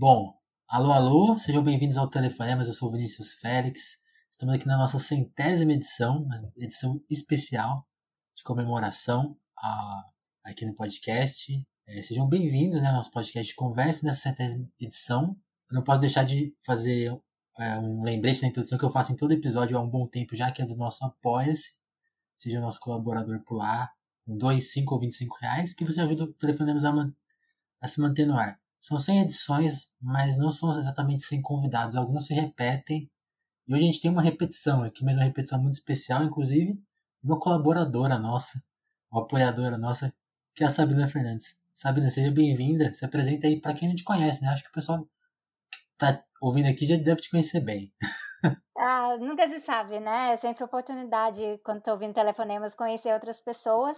Bom, alô, alô, sejam bem-vindos ao Telefonemas, eu sou o Vinícius Félix. Estamos aqui na nossa centésima edição, uma edição especial de comemoração a, aqui no podcast. É, sejam bem-vindos né, ao nosso podcast de conversa nessa centésima edição. Eu não posso deixar de fazer é, um lembrete na introdução que eu faço em todo episódio há um bom tempo já, que é do nosso Apoia-se. Seja nosso colaborador por lá, com 2, 5 ou 25 reais, que você ajuda o Telefonemas a, man a se manter no ar. São 100 edições, mas não são exatamente 100 convidados. Alguns se repetem. E hoje a gente tem uma repetição aqui, mas uma repetição muito especial, inclusive, uma colaboradora nossa, uma apoiadora nossa, que é a Sabrina Fernandes. Sabrina, seja bem-vinda. Se apresenta aí para quem não te conhece, né? Acho que o pessoal que tá ouvindo aqui já deve te conhecer bem. Ah, nunca se sabe, né? É sempre oportunidade, quando estou ouvindo telefonemas, conhecer outras pessoas.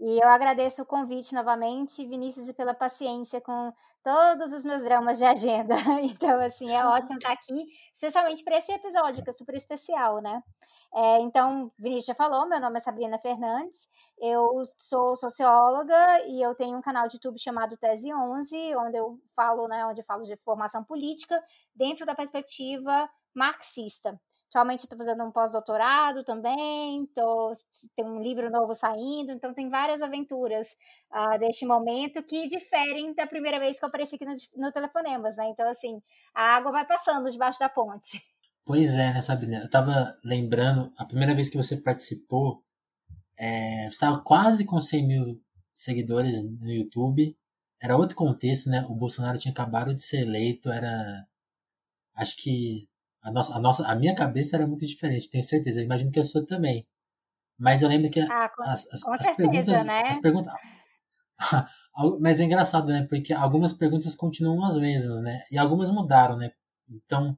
E eu agradeço o convite novamente, Vinícius, e pela paciência com todos os meus dramas de agenda. Então, assim, é ótimo estar aqui, especialmente para esse episódio, que é super especial, né? É, então, Vinícius já falou, meu nome é Sabrina Fernandes, eu sou socióloga e eu tenho um canal de YouTube chamado Tese 11, onde eu falo, né, onde eu falo de formação política dentro da perspectiva marxista. Atualmente estou fazendo um pós-doutorado também, tô, tem um livro novo saindo, então tem várias aventuras uh, deste momento que diferem da primeira vez que eu apareci aqui no, no Telefonemas, né? Então, assim, a água vai passando debaixo da ponte. Pois é, né, Sabrina? Eu tava lembrando, a primeira vez que você participou, é, você estava quase com 100 mil seguidores no YouTube. Era outro contexto, né? O Bolsonaro tinha acabado de ser eleito, era. Acho que a nossa, a nossa, a minha cabeça era muito diferente, tenho certeza. Eu imagino que a sua também. Mas eu lembro que ah, com, as, as, com as certeza, perguntas, né? as perguntas, mas é engraçado, né? Porque algumas perguntas continuam as mesmas, né? E algumas mudaram, né? Então,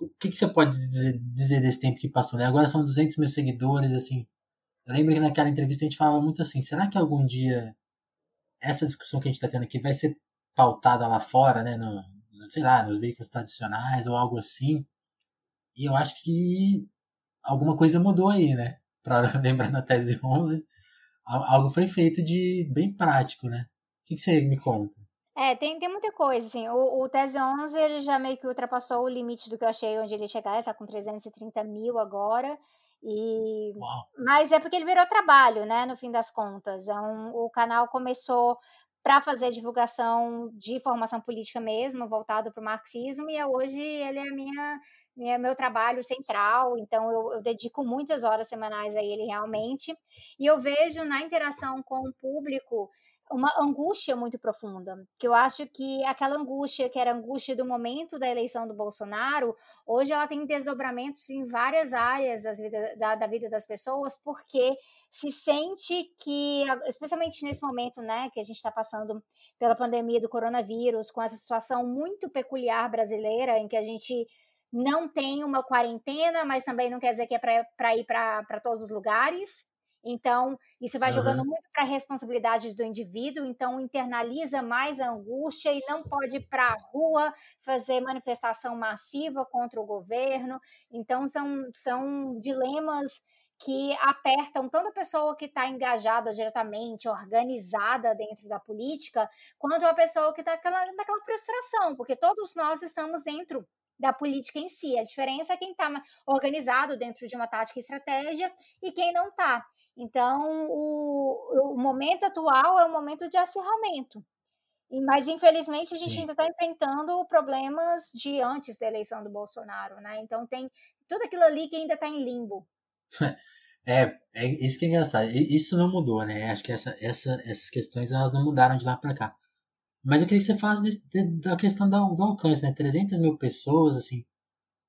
o que, que você pode dizer, dizer desse tempo que passou, né? Agora são 200 mil seguidores, assim. Eu lembro que naquela entrevista a gente falava muito assim: será que algum dia essa discussão que a gente está tendo aqui vai ser pautada lá fora, né? No, sei lá, nos veículos tradicionais ou algo assim? E eu acho que alguma coisa mudou aí, né? Para lembrar na tese 11, algo foi feito de bem prático, né? O que, que você me conta? É, tem, tem muita coisa, assim, o, o Tese 11, ele já meio que ultrapassou o limite do que eu achei onde ele chegar, ele tá com 330 mil agora, e... Uau. Mas é porque ele virou trabalho, né, no fim das contas, é um, o canal começou para fazer divulgação de formação política mesmo, voltado para o marxismo, e hoje ele é a minha é meu trabalho central, então eu, eu, dedico muitas horas semanais a ele realmente, e eu vejo na interação com o público uma angústia muito profunda, que eu acho que aquela angústia que era angústia do momento da eleição do Bolsonaro, hoje ela tem desdobramentos em várias áreas das vida, da, da vida das pessoas, porque se sente que, especialmente nesse momento, né, que a gente está passando pela pandemia do coronavírus, com essa situação muito peculiar brasileira, em que a gente não tem uma quarentena, mas também não quer dizer que é para ir para todos os lugares. Então, isso vai uhum. jogando muito para a responsabilidade do indivíduo, então internaliza mais a angústia e não pode ir para a rua fazer manifestação massiva contra o governo. Então, são, são dilemas que apertam tanto a pessoa que está engajada diretamente, organizada dentro da política, quanto a pessoa que está naquela frustração, porque todos nós estamos dentro da política em si. A diferença é quem está organizado dentro de uma tática e estratégia e quem não está. Então, o, o momento atual é um momento de acirramento. Mas, infelizmente, a gente Sim. ainda está enfrentando problemas de antes da eleição do Bolsonaro, né? Então, tem tudo aquilo ali que ainda está em limbo. É, é isso que é engraçado. Isso não mudou, né? Acho que essa, essa, essas questões elas não mudaram de lá para cá. Mas eu queria que você falasse de, de, da questão do, do, alcance, né? 300 mil pessoas, assim.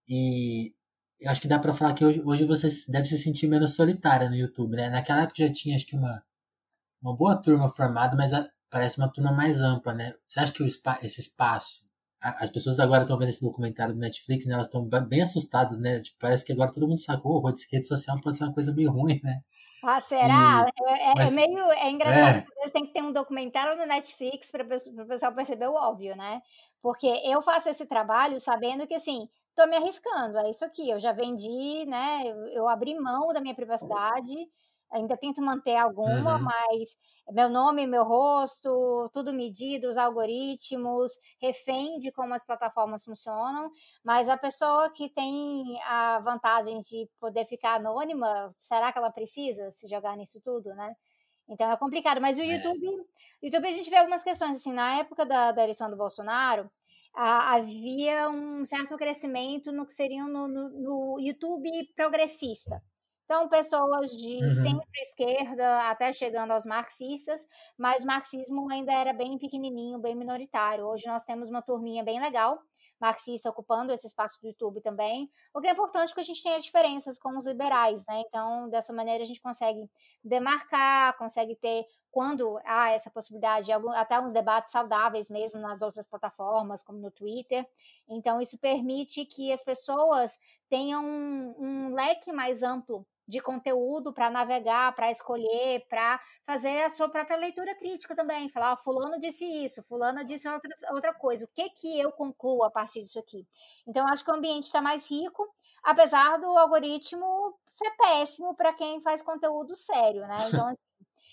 E eu acho que dá pra falar que hoje, hoje você deve se sentir menos solitária no YouTube, né? Naquela época já tinha, acho que, uma, uma boa turma formada, mas a, parece uma turma mais ampla, né? Você acha que o, esse espaço. A, as pessoas agora estão vendo esse documentário do Netflix, né? Elas estão bem assustadas, né? Tipo, parece que agora todo mundo sacou, rede social pode ser uma coisa meio ruim, né? Ah, será? E, é, é, é mas, é, meio. É engraçado, é. tem que ter um documentário no Netflix para o pessoal perceber o óbvio, né? Porque eu faço esse trabalho sabendo que, assim, tô me arriscando, é isso aqui, eu já vendi, né? Eu, eu abri mão da minha privacidade Ainda tento manter alguma, uhum. mas meu nome, meu rosto, tudo medido, os algoritmos, refém de como as plataformas funcionam. Mas a pessoa que tem a vantagem de poder ficar anônima, será que ela precisa se jogar nisso tudo, né? Então é complicado. Mas o é. YouTube, é. YouTube a gente vê algumas questões assim. Na época da, da eleição do Bolsonaro, havia um certo crescimento no que seria no, no, no YouTube progressista. Então, pessoas de uhum. centro-esquerda até chegando aos marxistas, mas o marxismo ainda era bem pequenininho, bem minoritário. Hoje nós temos uma turminha bem legal, marxista ocupando esse espaço do YouTube também, o que é importante porque a gente tem as diferenças com os liberais, né? Então, dessa maneira a gente consegue demarcar, consegue ter quando há essa possibilidade, até uns debates saudáveis mesmo nas outras plataformas, como no Twitter. Então, isso permite que as pessoas tenham um, um leque mais amplo de conteúdo para navegar, para escolher, para fazer a sua própria leitura crítica também. Falar, oh, fulano disse isso, fulana disse outra, outra coisa. O que que eu concluo a partir disso aqui? Então, acho que o ambiente está mais rico, apesar do algoritmo ser péssimo para quem faz conteúdo sério, né? Então, assim,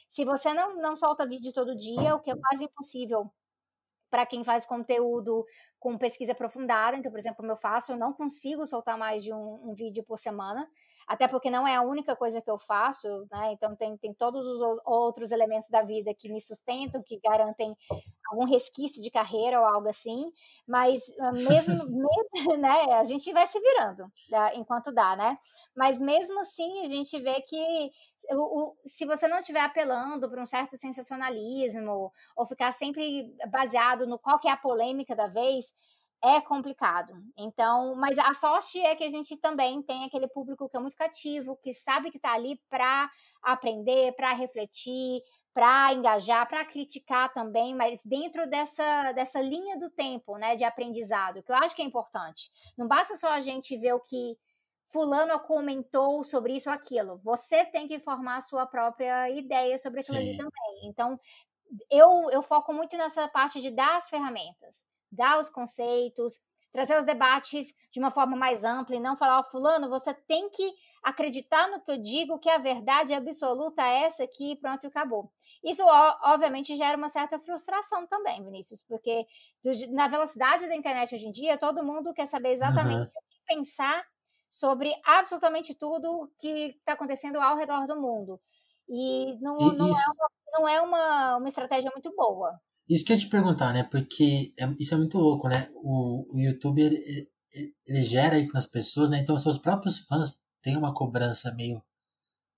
se você não, não solta vídeo todo dia, o que é quase impossível para quem faz conteúdo com pesquisa aprofundada, então, por exemplo, como eu faço, eu não consigo soltar mais de um, um vídeo por semana, até porque não é a única coisa que eu faço, né? Então tem, tem todos os outros elementos da vida que me sustentam, que garantem algum resquício de carreira ou algo assim, mas ah, mesmo, mesmo né, a gente vai se virando tá? enquanto dá, né? Mas mesmo assim a gente vê que o, o, se você não estiver apelando para um certo sensacionalismo ou ficar sempre baseado no qual que é a polêmica da vez, é complicado. Então, mas a sorte é que a gente também tem aquele público que é muito cativo, que sabe que está ali para aprender, para refletir, para engajar, para criticar também, mas dentro dessa, dessa linha do tempo, né, de aprendizado, que eu acho que é importante. Não basta só a gente ver o que fulano comentou sobre isso ou aquilo. Você tem que formar a sua própria ideia sobre aquilo Sim. ali também. Então, eu, eu foco muito nessa parte de dar as ferramentas dar os conceitos, trazer os debates de uma forma mais ampla e não falar, ó, oh, fulano, você tem que acreditar no que eu digo, que a verdade absoluta é essa aqui, pronto, acabou. Isso, obviamente, gera uma certa frustração também, Vinícius, porque na velocidade da internet hoje em dia, todo mundo quer saber exatamente uhum. o que pensar sobre absolutamente tudo que está acontecendo ao redor do mundo. E não, e não é, uma, não é uma, uma estratégia muito boa. Isso que eu ia te perguntar, né? Porque é, isso é muito louco, né? O, o YouTube, ele, ele, gera isso nas pessoas, né? Então, seus próprios fãs têm uma cobrança meio,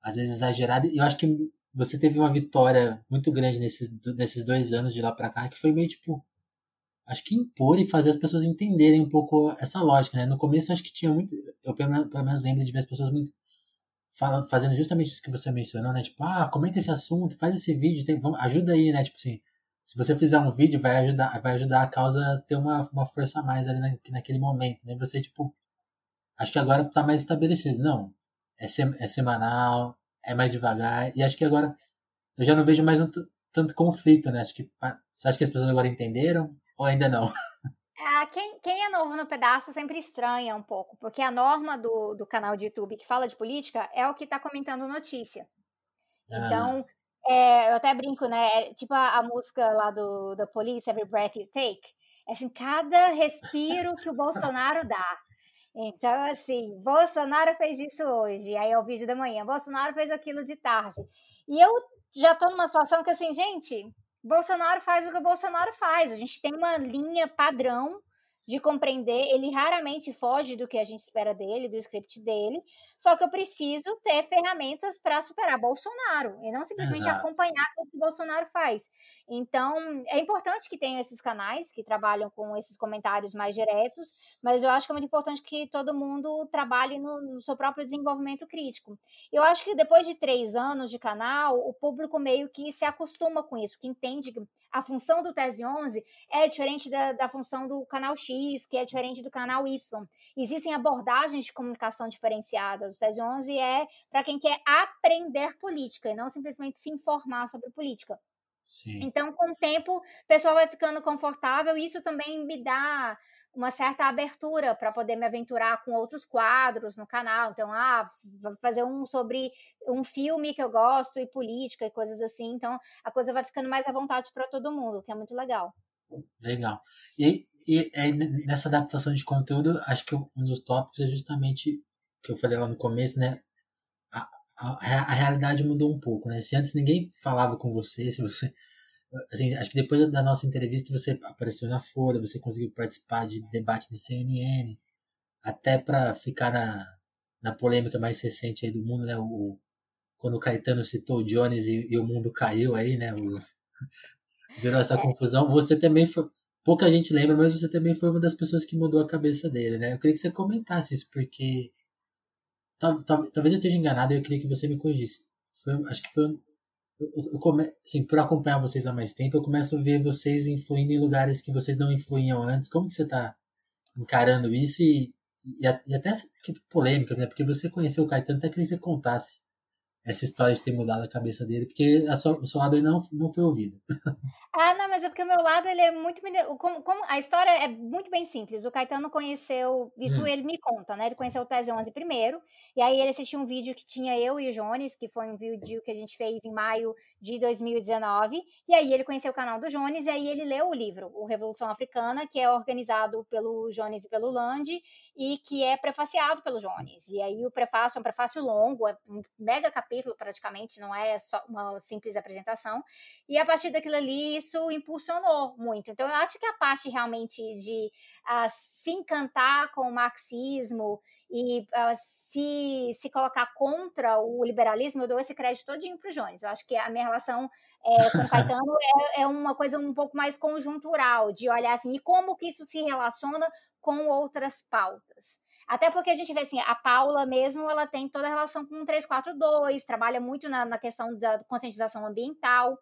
às vezes, exagerada. E eu acho que você teve uma vitória muito grande nesses, nesses dois anos de lá pra cá, que foi meio, tipo, acho que impor e fazer as pessoas entenderem um pouco essa lógica, né? No começo, acho que tinha muito... Eu, pelo menos, lembro de ver as pessoas muito fazendo justamente isso que você mencionou, né? Tipo, ah, comenta esse assunto, faz esse vídeo, tem, vamos, ajuda aí, né? Tipo assim se você fizer um vídeo, vai ajudar, vai ajudar a causa a ter uma, uma força a mais ali na, naquele momento, né? Você, tipo, acho que agora tá mais estabelecido. Não, é, sem, é semanal, é mais devagar, e acho que agora eu já não vejo mais um, tanto conflito, né? Acho que, você acha que as pessoas agora entenderam ou ainda não? É, quem, quem, é novo no pedaço sempre estranha um pouco, porque a norma do, do canal de YouTube que fala de política é o que está comentando notícia. Ah. Então, ah. É, eu até brinco, né? É, tipo a, a, música lá do da Police, Every Breath You Take. É assim, cada respiro que o Bolsonaro dá. Então, assim, Bolsonaro fez isso hoje, aí é o vídeo da manhã. Bolsonaro fez aquilo de tarde. E eu já tô numa situação que, assim, gente, Bolsonaro faz o que o Bolsonaro faz. A gente tem uma linha padrão de compreender, ele raramente foge do que a gente espera dele, do script dele, só que eu preciso ter ferramentas para superar Bolsonaro e não simplesmente Exato. acompanhar o que o Bolsonaro faz. Então, é importante que tenham esses canais que trabalham com esses comentários mais diretos, mas eu acho que é muito importante que todo mundo trabalhe no, no seu próprio desenvolvimento crítico. Eu acho que depois de três anos de canal, o público meio que se acostuma com isso, que entende a função do Tese 11 é diferente da, da função do canal X, que é diferente do canal Y. Existem abordagens de comunicação diferenciadas. O Tese 11 é para quem quer aprender política e não simplesmente se informar sobre política. Sim. Então, com o tempo, o pessoal vai ficando confortável e isso também me dá uma certa abertura para poder me aventurar com outros quadros no canal. Então, ah, fazer um sobre um filme que eu gosto e política e coisas assim. Então, a coisa vai ficando mais à vontade para todo mundo, que é muito legal. Legal. E, e, e nessa adaptação de conteúdo, acho que um dos tópicos é justamente que eu falei lá no começo, né? A, a, a realidade mudou um pouco, né? Se antes ninguém falava com você, se você assim, acho que depois da nossa entrevista você apareceu na Folha, você conseguiu participar de debate de CNN, até para ficar na, na polêmica mais recente aí do mundo, né? O, quando o Caetano citou o Jones e, e o mundo caiu aí, né? Os, virou essa é. confusão. Você também foi. Pouca gente lembra, mas você também foi uma das pessoas que mudou a cabeça dele, né? Eu queria que você comentasse isso, porque. Tal, tal, talvez eu esteja enganado e eu queria que você me corrigisse. Foi, acho que foi eu, eu come, assim, por acompanhar vocês há mais tempo, eu começo a ver vocês influindo em lugares que vocês não influíam antes. Como que você está encarando isso e, e, e até essa polêmica, né? Porque você conheceu o Caetano, até queria que você contasse essa história de ter mudado a cabeça dele, porque a sua, o seu lado não, não foi ouvido. Ah, não, mas é porque o meu lado, ele é muito... Como, como, a história é muito bem simples. O Caetano conheceu... Isso hum. ele me conta, né? Ele conheceu o Tese 11 primeiro, e aí ele assistiu um vídeo que tinha eu e o Jones, que foi um vídeo que a gente fez em maio de 2019, e aí ele conheceu o canal do Jones, e aí ele leu o livro, O Revolução Africana, que é organizado pelo Jones e pelo Land, e que é prefaciado pelo Jones. E aí o prefácio é um prefácio longo, é um mega capítulo praticamente, não é só uma simples apresentação, e a partir daquilo ali isso impulsionou muito. Então, eu acho que a parte realmente de uh, se encantar com o marxismo e uh, se, se colocar contra o liberalismo, eu dou esse crédito todinho para o Jones. Eu acho que a minha relação é, com o Caetano é, é uma coisa um pouco mais conjuntural, de olhar assim, e como que isso se relaciona com outras pautas. Até porque a gente vê assim, a Paula mesmo, ela tem toda a relação com o 342, trabalha muito na, na questão da conscientização ambiental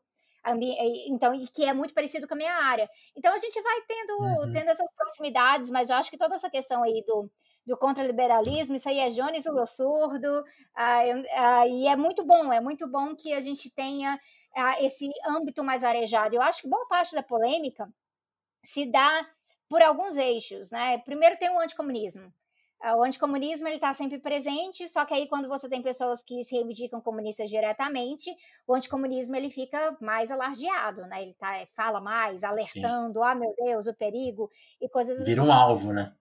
então que é muito parecido com a minha área. Então a gente vai tendo, uhum. tendo essas proximidades, mas eu acho que toda essa questão aí do, do contraliberalismo, isso aí é Jones o surdo, ah, ah, e é muito bom, é muito bom que a gente tenha ah, esse âmbito mais arejado. Eu acho que boa parte da polêmica se dá por alguns eixos, né? Primeiro tem o anticomunismo. É, o anticomunismo ele está sempre presente, só que aí quando você tem pessoas que se reivindicam comunistas diretamente, o anticomunismo ele fica mais alardeado, né? Ele tá, fala mais, alertando, ah meu Deus, o perigo e coisas Vira assim. Vira um alvo, né?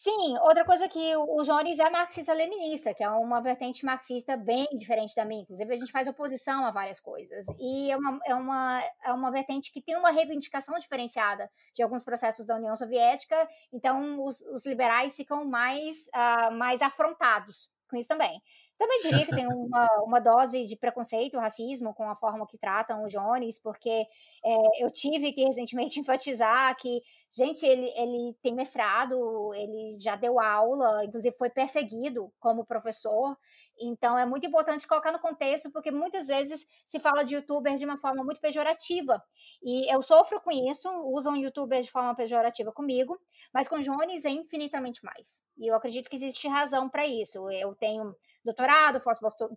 Sim, outra coisa que o Jones é marxista-leninista, que é uma vertente marxista bem diferente da minha. Inclusive, a gente faz oposição a várias coisas. E é uma, é uma, é uma vertente que tem uma reivindicação diferenciada de alguns processos da União Soviética, então os, os liberais ficam mais, uh, mais afrontados com isso também. Também diria que tem uma, uma dose de preconceito, racismo com a forma que tratam o Jones, porque é, eu tive que recentemente enfatizar que, gente, ele, ele tem mestrado, ele já deu aula, inclusive foi perseguido como professor, então é muito importante colocar no contexto, porque muitas vezes se fala de youtuber de uma forma muito pejorativa, e eu sofro com isso, usam youtuber de forma pejorativa comigo, mas com Jones é infinitamente mais, e eu acredito que existe razão para isso, eu tenho doutorado,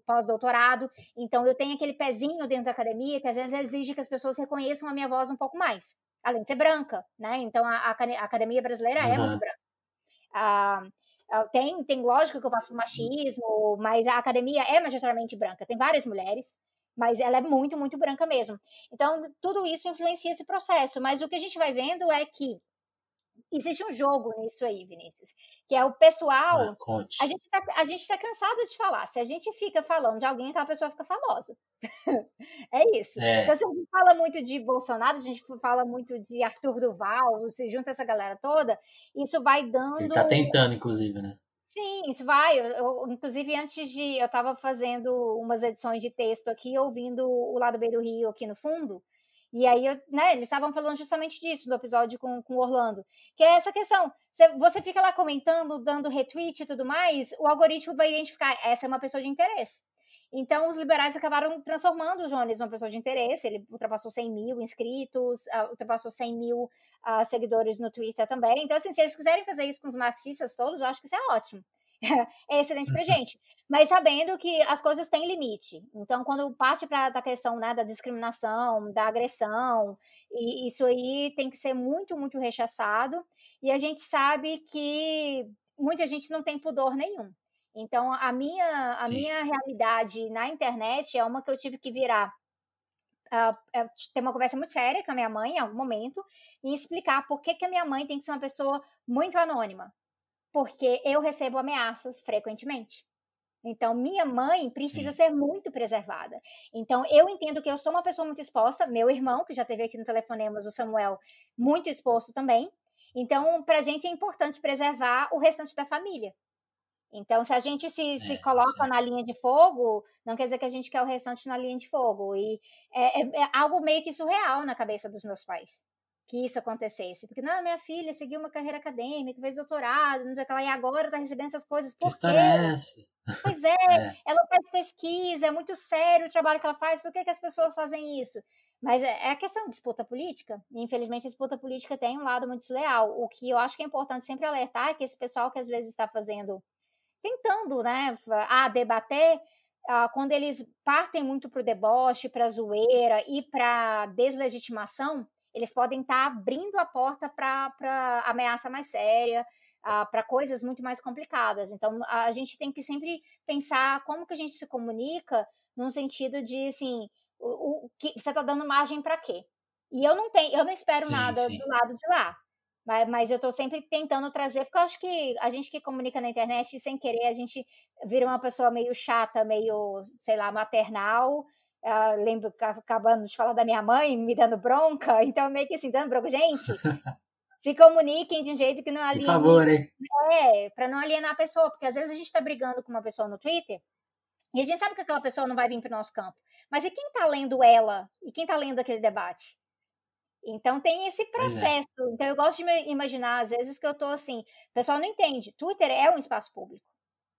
pós-doutorado, então eu tenho aquele pezinho dentro da academia que às vezes exige que as pessoas reconheçam a minha voz um pouco mais, além de ser branca, né? Então a, a academia brasileira uhum. é muito branca. Ah, ah, tem, tem lógico que eu passo por machismo, mas a academia é majoritariamente branca, tem várias mulheres, mas ela é muito, muito branca mesmo. Então, tudo isso influencia esse processo, mas o que a gente vai vendo é que existe um jogo nisso aí, Vinícius, que é o pessoal. Ah, a gente tá, a gente tá cansado de falar. Se a gente fica falando de alguém, aquela pessoa fica famosa. é isso. É. Então, se a gente fala muito de Bolsonaro, a gente fala muito de Arthur Duval, se junta essa galera toda, isso vai dando. Ele tá tentando, inclusive, né? Sim, isso vai. Eu, eu, inclusive, antes de. Eu estava fazendo umas edições de texto aqui, ouvindo o lado B do Rio aqui no fundo. E aí, eu, né, eles estavam falando justamente disso no episódio com, com Orlando, que é essa questão. Você, fica lá comentando, dando retweet e tudo mais, o algoritmo vai identificar essa é uma pessoa de interesse. Então, os liberais acabaram transformando o Jones numa pessoa de interesse. Ele ultrapassou 100 mil inscritos, uh, ultrapassou 100 mil uh, seguidores no Twitter também. Então, assim, se eles quiserem fazer isso com os marxistas todos, eu acho que isso é ótimo. É excelente pra gente. Mas sabendo que as coisas têm limite. Então, quando parte para a questão né, da discriminação, da agressão, e isso aí tem que ser muito, muito rechaçado. E a gente sabe que muita gente não tem pudor nenhum. Então, a minha, a minha realidade na internet é uma que eu tive que virar uh, ter uma conversa muito séria com a minha mãe em algum momento e explicar por que, que a minha mãe tem que ser uma pessoa muito anônima. Porque eu recebo ameaças frequentemente. Então, minha mãe precisa Sim. ser muito preservada. Então, eu entendo que eu sou uma pessoa muito exposta. Meu irmão, que já teve aqui no Telefonemas, o Samuel, muito exposto também. Então, para a gente é importante preservar o restante da família. Então, se a gente se, se é, coloca sim. na linha de fogo, não quer dizer que a gente quer o restante na linha de fogo. E é, é, é, algo meio que surreal na cabeça dos meus pais que isso acontecesse. Porque, não, minha filha seguiu uma carreira acadêmica, fez doutorado, não sei o que lá, e agora tá recebendo essas coisas. Por que história é essa? Pois é, é, ela faz pesquisa, é muito sério o trabalho que ela faz, por que, que as pessoas fazem isso? Mas é, é a questão de disputa política. E, infelizmente, a disputa política tem um lado muito desleal. O que eu acho que é importante sempre alertar é que esse pessoal que às vezes está fazendo tentando, né, a debater, ah, quando eles partem muito para o deboche, para a zoeira e para deslegitimação, eles podem estar tá abrindo a porta para ameaça mais séria, ah, para coisas muito mais complicadas. Então, a gente tem que sempre pensar como que a gente se comunica num sentido de, assim, o, o que você está dando margem para quê? E eu não tenho, eu não espero sim, nada sim. do lado de lá. Mas, mas eu estou sempre tentando trazer, porque eu acho que a gente que comunica na internet, sem querer, a gente vira uma pessoa meio chata, meio, sei lá, maternal. Uh, lembro acabando de falar da minha mãe, me dando bronca, então meio que assim, dando bronca. Gente, se comuniquem de um jeito que não aliene. Por favor, hein? É, para não alienar a pessoa, porque às vezes a gente está brigando com uma pessoa no Twitter e a gente sabe que aquela pessoa não vai vir para o nosso campo. Mas e quem está lendo ela? E quem está lendo aquele debate? Então tem esse é. processo. É. Então eu gosto de imaginar, às vezes, que eu tô assim, o pessoal não entende. Twitter é um espaço público.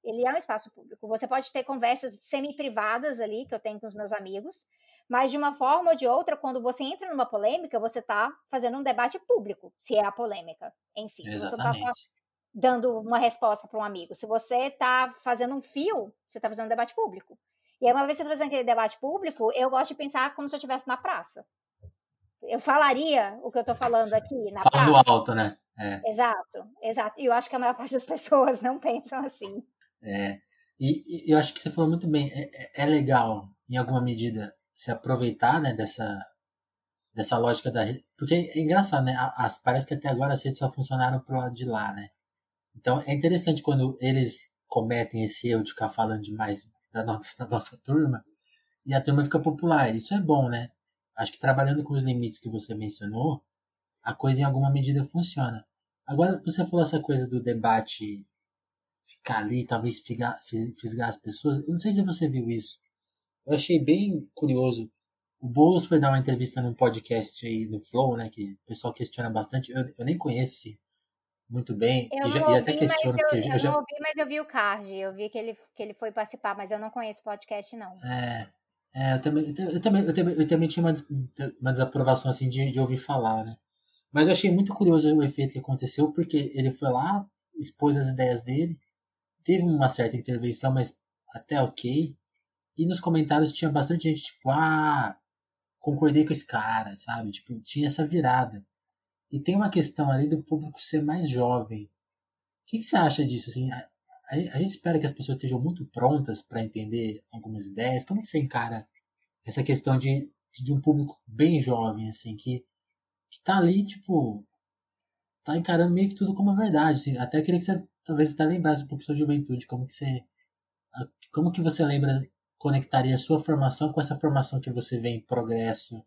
Ele é um espaço público. Você pode ter conversas semi-privadas ali, que eu tenho com os meus amigos, mas de uma forma ou de outra, quando você entra numa polêmica, você está fazendo um debate público, se é a polêmica em si. Exatamente. Se você está dando uma resposta para um amigo. Se você está fazendo um fio, você está fazendo um debate público. E aí, uma vez que você está fazendo aquele debate público, eu gosto de pensar como se eu estivesse na praça eu falaria o que eu estou falando aqui na Falando praça. alto, né? É. Exato, exato. E eu acho que a maior parte das pessoas não pensam assim. É. E, e eu acho que você falou muito bem. É, é, é legal, em alguma medida, se aproveitar né, dessa, dessa lógica da rede. Porque é engraçado, né? As, parece que até agora as redes só funcionaram pro lado de lá, né? Então é interessante quando eles cometem esse erro de ficar falando demais da nossa, da nossa turma e a turma fica popular. Isso é bom, né? acho que trabalhando com os limites que você mencionou, a coisa em alguma medida funciona. Agora, você falou essa coisa do debate ficar ali, talvez fisgar, fisgar as pessoas. Eu não sei se você viu isso. Eu achei bem curioso. O Boulos foi dar uma entrevista num podcast aí no Flow, né? Que o pessoal questiona bastante. Eu, eu nem conheço, assim, muito bem. Eu e, já, ouvi, e até questiono. Eu, eu, eu já... não ouvi, mas eu vi o card. Eu vi que ele, que ele foi participar, mas eu não conheço o podcast, não. É. É, eu também, eu também, eu também, eu também tinha uma, uma desaprovação assim de, de ouvir falar, né? Mas eu achei muito curioso o efeito que aconteceu, porque ele foi lá, expôs as ideias dele, teve uma certa intervenção, mas até ok. E nos comentários tinha bastante gente, tipo, ah, concordei com esse cara, sabe? Tipo, tinha essa virada. E tem uma questão ali do público ser mais jovem. O que, que você acha disso? Assim, a, gente espera que as pessoas estejam muito prontas para entender algumas ideias. Como que você encara essa questão de, de um público bem jovem, assim, que, que tá ali, tipo, tá encarando meio que tudo como verdade, assim. Até queria que você, talvez, até lembrasse um pouco sua juventude, como que você, como que você lembra, conectaria a sua formação com essa formação que você vê em progresso,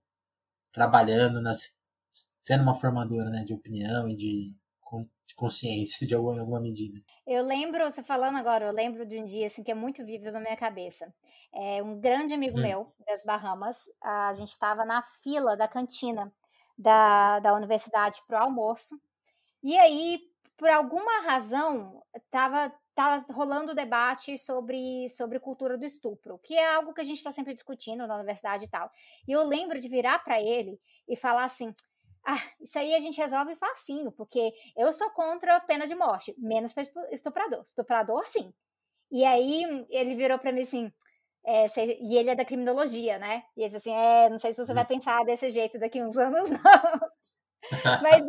trabalhando, nas, sendo uma formadora, né, de opinião e de de consciência de alguma, alguma medida. Eu lembro, você falando agora, eu lembro de um dia assim que é muito vívido na minha cabeça. É, um grande amigo hum. meu das Bahamas, a gente estava na fila da cantina da, da universidade para o almoço. E aí, por alguma razão, estava tava rolando o debate sobre, sobre cultura do estupro, que é algo que a gente está sempre discutindo na universidade e tal. E eu lembro de virar para ele e falar assim: ah, isso aí a gente resolve facinho, porque eu sou contra a pena de morte, menos para estuprador. Estuprador, sim. E aí ele virou para mim assim, é, e ele é da criminologia, né? E ele falou assim: é, não sei se você vai pensar desse jeito daqui uns anos, não. mas,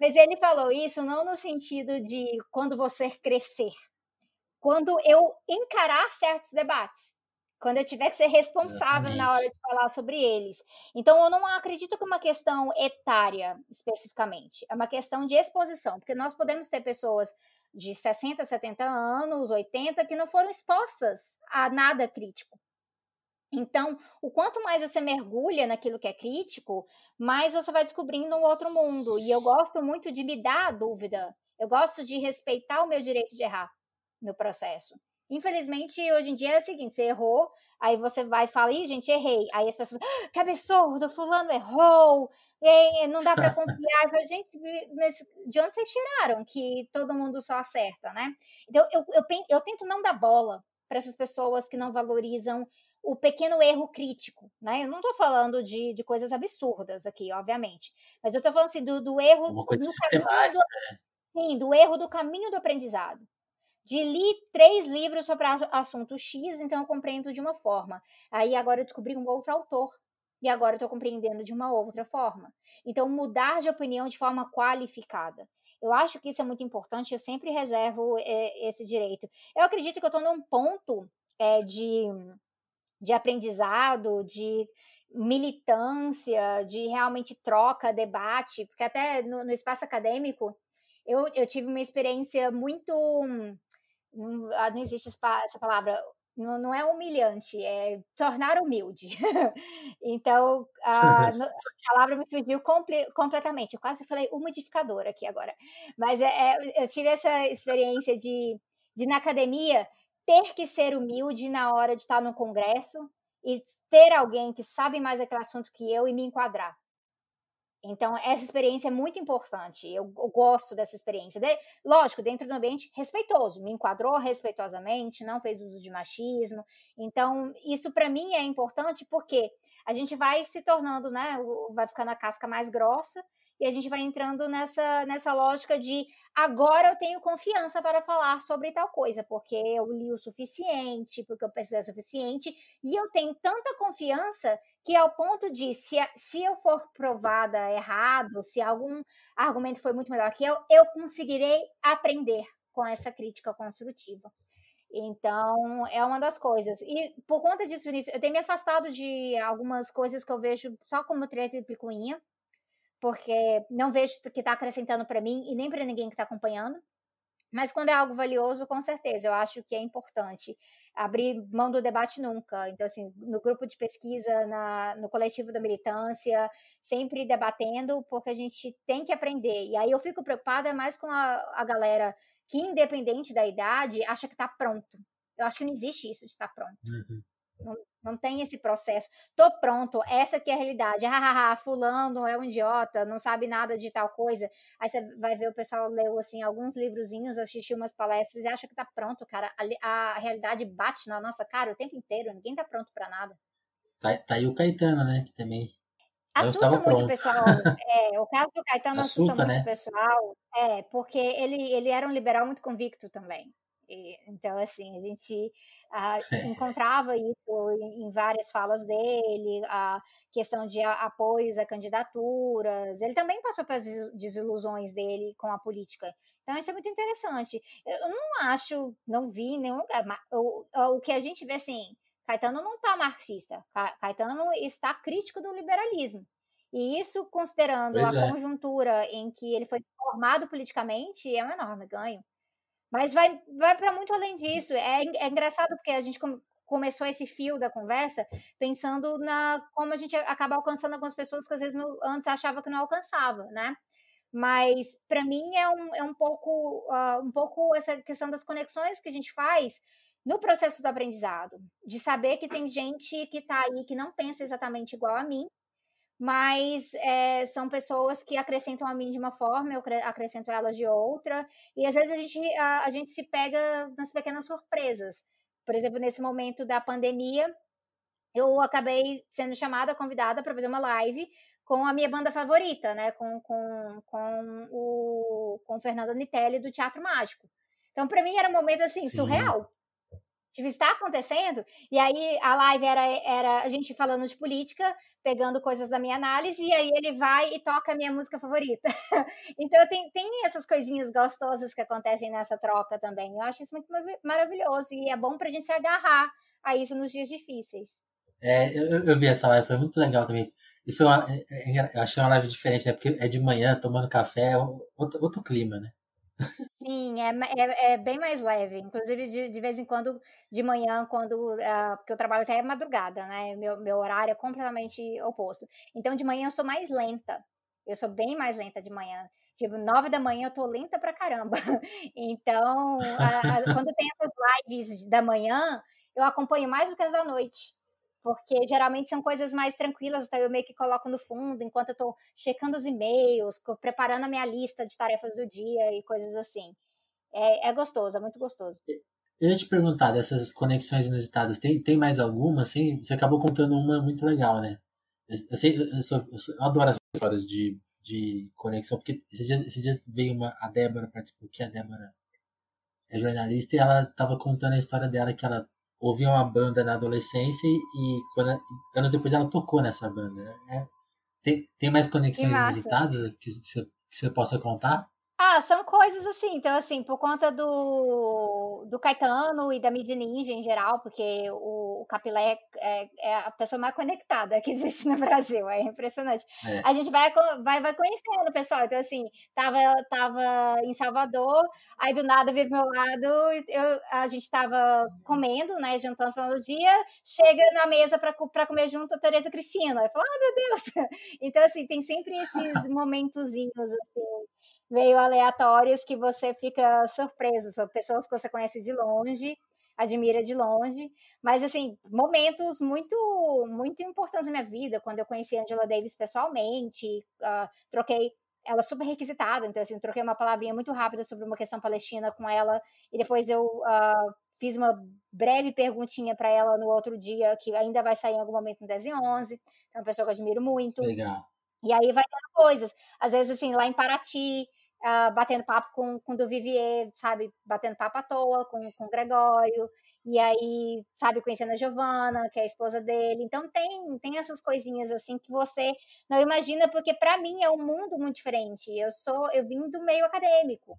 mas ele falou isso não no sentido de quando você crescer, quando eu encarar certos debates quando eu tiver que ser responsável Exatamente. na hora de falar sobre eles. Então, eu não acredito que é uma questão etária, especificamente. É uma questão de exposição, porque nós podemos ter pessoas de 60, 70 anos, 80, que não foram expostas a nada crítico. Então, o quanto mais você mergulha naquilo que é crítico, mais você vai descobrindo um outro mundo. E eu gosto muito de me dar a dúvida. Eu gosto de respeitar o meu direito de errar no processo. Infelizmente, hoje em dia é o seguinte: você errou, aí você vai e fala, ih, gente, errei. Aí as pessoas, ah, que absurdo, fulano errou, e não dá para confiar. Eu falo, gente, mas de onde vocês tiraram que todo mundo só acerta, né? Então, eu, eu, eu, eu tento não dar bola para essas pessoas que não valorizam o pequeno erro crítico, né? Eu não estou falando de, de coisas absurdas aqui, obviamente, mas eu estou falando assim do, do erro. Uma coisa do sistemática, do, né? Sim, do erro do caminho do aprendizado de li três livros sobre assunto X, então eu compreendo de uma forma. Aí agora eu descobri um outro autor. E agora eu estou compreendendo de uma outra forma. Então, mudar de opinião de forma qualificada. Eu acho que isso é muito importante, eu sempre reservo é, esse direito. Eu acredito que eu estou num ponto é, de, de aprendizado, de militância, de realmente troca, debate, porque até no, no espaço acadêmico eu, eu tive uma experiência muito não, ah, não existe essa palavra, não, não, é humilhante, é tornar humilde. então, a, a, palavra me fugiu comple, completamente. Eu quase falei umidificador aqui agora. Mas é, é, eu tive essa experiência de, de, na academia, ter que ser humilde na hora de estar no congresso e ter alguém que sabe mais aquele assunto que eu e me enquadrar. Então, essa experiência é muito importante. Eu, eu gosto dessa experiência. De, lógico, dentro do ambiente respeitoso, me enquadrou respeitosamente, não fez uso de machismo. Então, isso para mim é importante porque a gente vai se tornando, né? Vai ficando a casca mais grossa e a gente vai entrando nessa, nessa lógica de agora eu tenho confiança para falar sobre tal coisa, porque eu li o suficiente, porque eu pesquisei o suficiente, e eu tenho tanta confiança que ao ponto de, se, se eu for provada errado, se algum argumento foi muito melhor que eu, eu conseguirei aprender com essa crítica construtiva. Então, é uma das coisas. E por conta disso, Vinícius, eu tenho me afastado de algumas coisas que eu vejo só como treta e picuinha, porque não vejo que está acrescentando para mim e nem para ninguém que está acompanhando. Mas quando é algo valioso, com certeza, eu acho que é importante abrir mão do debate nunca. Então, assim, no grupo de pesquisa, na, no coletivo da militância, sempre debatendo, porque a gente tem que aprender. E aí eu fico preocupada mais com a, a galera que, independente da idade, acha que está pronto. Eu acho que não existe isso de estar tá pronto. Uhum. Não, não tem esse processo. Tô pronto, essa que é a realidade. Hahaha, fulano é um idiota, não sabe nada de tal coisa. Aí você vai ver o pessoal leu assim alguns livrozinhos, assistiu umas palestras e acha que tá pronto, cara. A, a realidade bate na nossa cara o tempo inteiro, ninguém tá pronto para nada. Tá, tá aí o Caetano, né, que também Assusta muito pronto. pessoal. É, o caso do Caetano assusta, assusta muito né? o pessoal, é, porque ele, ele era um liberal muito convicto também. E, então, assim, a gente ah, encontrava isso em, em, várias falas dele, a questão de apoios a candidaturas. Ele também passou pelas desilusões dele com a política. Então, isso é muito interessante. Eu não acho, não vi nenhum lugar. O, o que a gente vê, assim, Caetano não está marxista. Caetano está crítico do liberalismo. E isso, considerando pois a é. conjuntura em que ele foi formado politicamente, é um enorme ganho. Mas vai, vai para muito além disso. É, é engraçado porque a gente começou esse fio da conversa pensando na como a gente acaba alcançando algumas pessoas que às vezes no, antes achava que não alcançava, né? Mas para mim é um, é um pouco uh, um pouco essa questão das conexões que a gente faz no processo do aprendizado, de saber que tem gente que está aí que não pensa exatamente igual a mim, mas é, são pessoas que acrescentam a mim de uma forma, eu acrescento elas de outra, e às vezes a gente, a, a gente se pega nas pequenas surpresas. Por exemplo, nesse momento da pandemia, eu acabei sendo chamada, convidada para fazer uma live com a minha banda favorita, né? Com, com, com, o, com o Fernando Nitelli do Teatro Mágico. Então, para mim, era um momento assim, Sim. surreal. Tipo, está acontecendo. E aí a live era, era a gente falando de política, pegando coisas da minha análise, e aí ele vai e toca a minha música favorita. então tem, tem essas coisinhas gostosas que acontecem nessa troca também. Eu acho isso muito maravilhoso e é bom para a gente se agarrar a isso nos dias difíceis. É, eu, eu vi essa live, foi muito legal também. E foi uma, é, é, eu achei uma live diferente, né? Porque é de manhã, tomando café, é outro, outro clima, né? Sim, é, é, é, bem mais leve. Inclusive, de, de vez em quando, de manhã, quando. Uh, porque eu trabalho até madrugada, né? Meu, meu horário é completamente oposto. Então, de manhã eu sou mais lenta. Eu sou bem mais lenta de manhã. Tipo, nove da manhã eu tô lenta pra caramba. Então, a, a, quando tem essas lives da manhã, eu acompanho mais do que as da noite porque geralmente são coisas mais tranquilas, então eu meio que coloco no fundo enquanto eu estou checando os e-mails, preparando a minha lista de tarefas do dia e coisas assim. É, é gostoso, é muito gostoso. Eu ia te perguntar, dessas conexões inusitadas, tem, tem mais alguma, assim? Você acabou contando uma muito legal, né? Eu, eu sei, eu, sou, eu, sou, eu adoro as histórias de, de conexão, porque esses dias, esses dias veio uma, a Débora participou, que a Débora é jornalista, e ela estava contando a história dela, que ela ouvia uma banda na adolescência e quando, anos depois ela tocou nessa banda. É, tem, tem mais conexões visitadas que você, que você possa contar? Ah, são coisas assim. Então, assim, por conta do, do Caetano e da Mid Ninja em geral, porque o, o Capilé é, é, a pessoa mais conectada que existe no Brasil. É impressionante. É. A gente vai, vai, vai conhecendo o pessoal. Então, assim, tava, tava em Salvador, aí do nada vir do meu lado, eu, a gente tava comendo, né, jantando no final do dia, chega na mesa para comer junto a Tereza Cristina. Eu falo, ah, meu Deus! Então, assim, tem sempre esses momentozinhos, assim, meio aleatórios que você fica surpreso. São pessoas que você conhece de longe, admira de longe, mas assim, momentos muito muito importantes na minha vida, quando eu conheci a Angela Davis pessoalmente, uh, troquei ela super requisitada, então assim, troquei uma palavrinha muito rápida sobre uma questão palestina com ela, e depois eu uh, fiz uma breve perguntinha para ela no outro dia, que ainda vai sair em algum momento no 10 e 11, é uma pessoa que eu admiro muito. Legal. E aí vai tendo coisas. Às vezes, assim, lá em Paraty, uh, batendo papo com, com do Vivier, sabe? Batendo papo à toa com, com o Gregório. E aí, sabe, conhecendo a Giovana, que é a esposa dele. Então tem, tem essas coisinhas assim que você não imagina, porque para mim é um mundo muito diferente. Eu sou, eu vim do meio acadêmico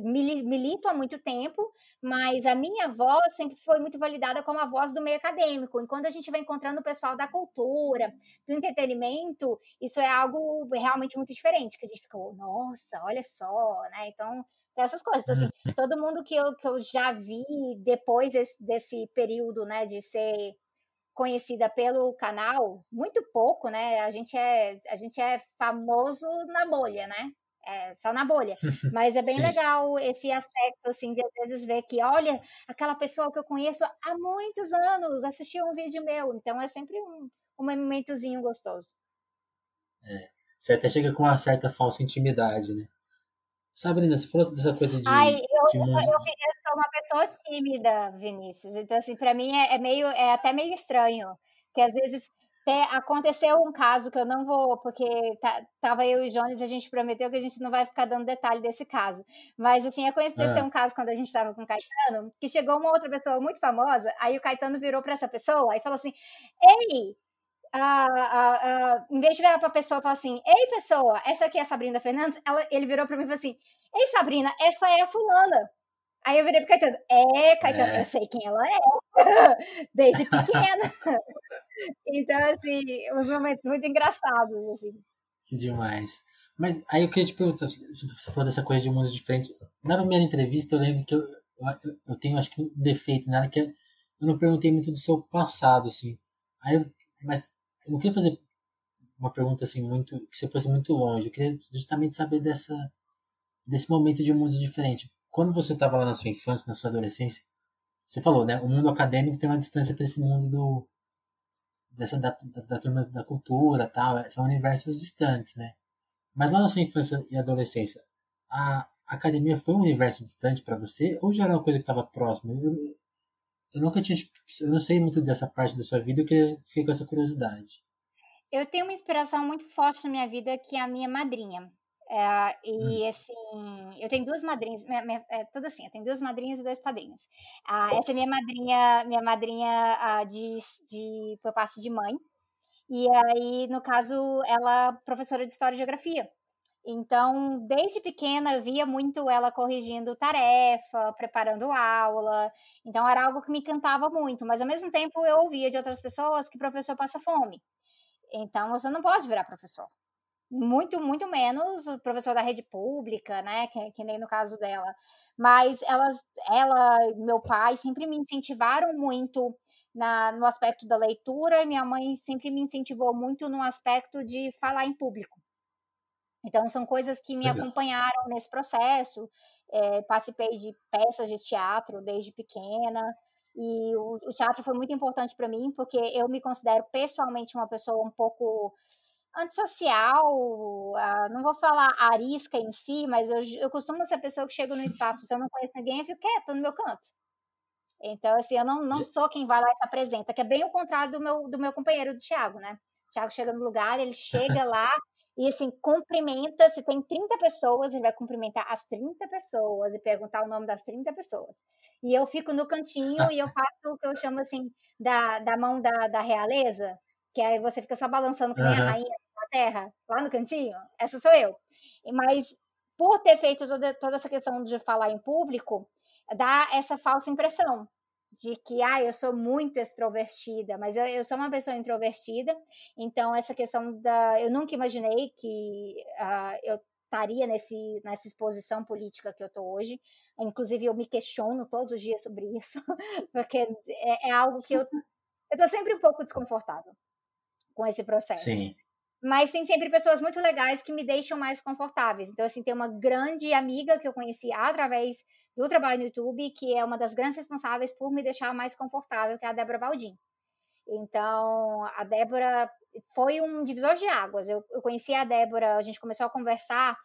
milito há muito tempo, mas a minha voz sempre foi muito validada como a voz do meio acadêmico. E quando a gente vai encontrando o pessoal da cultura, do entretenimento, isso é algo realmente muito diferente, que a gente fica, oh, nossa, olha só, né? Então, essas coisas. Então, assim, uhum. todo mundo que eu, que eu já vi depois desse, desse período, né, de ser conhecida pelo canal, muito pouco, né? A gente é, a gente é famoso na bolha, né? É, só na bolha. Mas é bem Sim. legal esse aspecto, assim, de às vezes ver que, olha, aquela pessoa que eu conheço há muitos anos assistiu um vídeo meu. Então é sempre um, um momentozinho gostoso. É. Você até chega com uma certa falsa intimidade, né? Sabrina, você falou dessa coisa de. Ai, eu, de eu, eu, eu, sou uma pessoa tímida, Vinícius. Então, assim, pra mim é, é meio, é até meio estranho. Que às vezes aconteceu um caso que eu não vou, porque tá, tava eu e Jones, a gente prometeu que a gente não vai ficar dando detalhe desse caso. Mas, assim, aconteceu é. um caso quando a gente estava com o Caetano, que chegou uma outra pessoa muito famosa, aí o Caetano virou para essa pessoa e falou assim: Ei, ah, ah, ah, em vez de virar para a pessoa e falar assim: Ei, pessoa, essa aqui é a Sabrina Fernandes, ela, ele virou para mim e falou assim: Ei, Sabrina, essa é a Fulana. Aí eu virei pro Caetano, é, Caetano, é. eu sei quem ela é, desde pequena. então, assim, uns momentos muito engraçados, assim. Que demais. Mas aí eu queria te perguntar, você falou dessa coisa de mundos diferentes. Na primeira entrevista, eu lembro que eu, eu, eu tenho, acho que, um defeito nela, que é, eu não perguntei muito do seu passado, assim. Aí, eu, mas eu não queria fazer uma pergunta, assim, muito, que você fosse muito longe. Eu queria justamente saber dessa, desse momento de mundos diferentes quando você estava lá na sua infância, na sua adolescência, você falou, né? O mundo acadêmico tem uma distância para esse mundo do dessa da, da, da, turma da cultura, tal, são universos distantes, né? Mas lá na sua infância e adolescência, a academia foi um universo distante para você ou já era uma coisa que estava próxima? Eu, eu nunca tinha, eu não sei muito dessa parte da sua vida, eu fiquei com essa curiosidade. Eu tenho uma inspiração muito forte na minha vida que é a minha madrinha. É, e assim, eu tenho duas madrinhas, minha, minha, é tudo assim, eu tenho duas madrinhas e dois padrinhos. Ah, essa é minha madrinha, minha madrinha ah, de, de, por parte de mãe. E aí, no caso, ela é professora de História e Geografia. Então, desde pequena, eu via muito ela corrigindo tarefa, preparando aula. Então, era algo que me encantava muito. Mas, ao mesmo tempo, eu ouvia de outras pessoas que professor passa fome. Então, você não pode virar professor muito, muito menos o professor da rede pública, né, que, que nem no caso dela. Mas elas, ela meu pai sempre me incentivaram muito na, no aspecto da leitura, e minha mãe sempre me incentivou muito no aspecto de falar em público. Então, são coisas que me Legal. acompanharam nesse processo. É, participei de peças de teatro desde pequena, e o, o teatro foi muito importante para mim, porque eu me considero pessoalmente uma pessoa um pouco antissocial, uh, não vou falar arisca em si, mas eu, eu costumo ser a pessoa que chega no espaço, se eu não conheço ninguém, eu fico quieta no meu canto. Então, assim, eu não, não sou quem vai lá e se apresenta, que é bem o contrário do meu, do meu companheiro, do Thiago, né? O Thiago chega no lugar, ele chega lá e, assim, cumprimenta. Se tem 30 pessoas, ele vai cumprimentar as 30 pessoas e perguntar o nome das 30 pessoas. E eu fico no cantinho e eu faço o que eu chamo, assim, da, da mão da, da realeza, que aí você fica só balançando com uhum. a rainha da terra, lá no cantinho, essa sou eu. Mas por ter feito toda, toda essa questão de falar em público, dá essa falsa impressão de que ah, eu sou muito extrovertida, mas eu, eu sou uma pessoa introvertida, então essa questão da. Eu nunca imaginei que uh, eu estaria nesse, nessa exposição política que eu estou hoje. Inclusive, eu me questiono todos os dias sobre isso, porque é, é algo que eu estou sempre um pouco desconfortável com esse processo. Sim. Mas tem sempre pessoas muito legais que me deixam mais confortáveis. Então, assim, tem uma grande amiga que eu conheci através do trabalho no YouTube, que é uma das grandes responsáveis por me deixar mais confortável, que é a Débora Baldin. Então, a Débora foi um divisor de águas. Eu, eu conheci a Débora, a gente começou a conversar